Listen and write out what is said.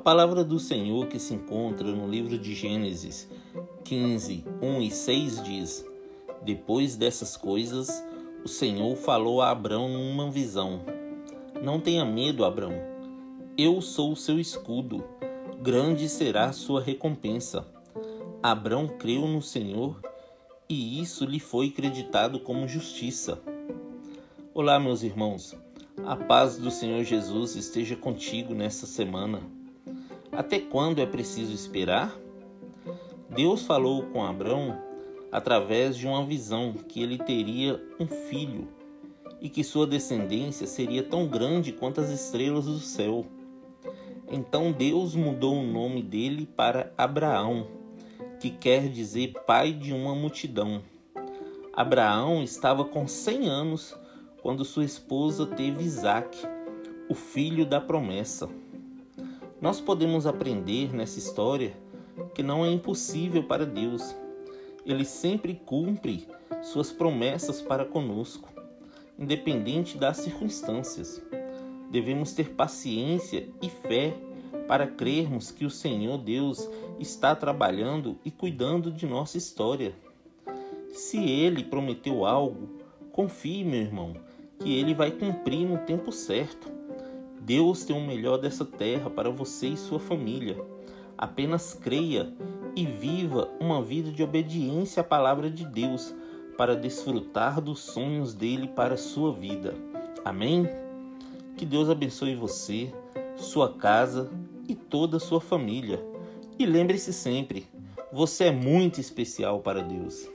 palavra do Senhor que se encontra no livro de Gênesis 15, 1 e 6 diz: Depois dessas coisas, o Senhor falou a Abrão numa visão: Não tenha medo, Abrão. Eu sou o seu escudo. Grande será a sua recompensa. Abrão creu no Senhor e isso lhe foi creditado como justiça. Olá, meus irmãos. A paz do Senhor Jesus esteja contigo nessa semana. Até quando é preciso esperar? Deus falou com Abraão através de uma visão que ele teria um filho e que sua descendência seria tão grande quanto as estrelas do céu. Então Deus mudou o nome dele para Abraão, que quer dizer pai de uma multidão. Abraão estava com 100 anos quando sua esposa teve Isaac, o filho da promessa. Nós podemos aprender nessa história que não é impossível para Deus. Ele sempre cumpre suas promessas para conosco, independente das circunstâncias. Devemos ter paciência e fé para crermos que o Senhor Deus está trabalhando e cuidando de nossa história. Se ele prometeu algo, confie, meu irmão, que ele vai cumprir no tempo certo. Deus tem o melhor dessa terra para você e sua família. Apenas creia e viva uma vida de obediência à palavra de Deus para desfrutar dos sonhos dele para a sua vida. Amém? Que Deus abençoe você, sua casa e toda a sua família. E lembre-se sempre, você é muito especial para Deus.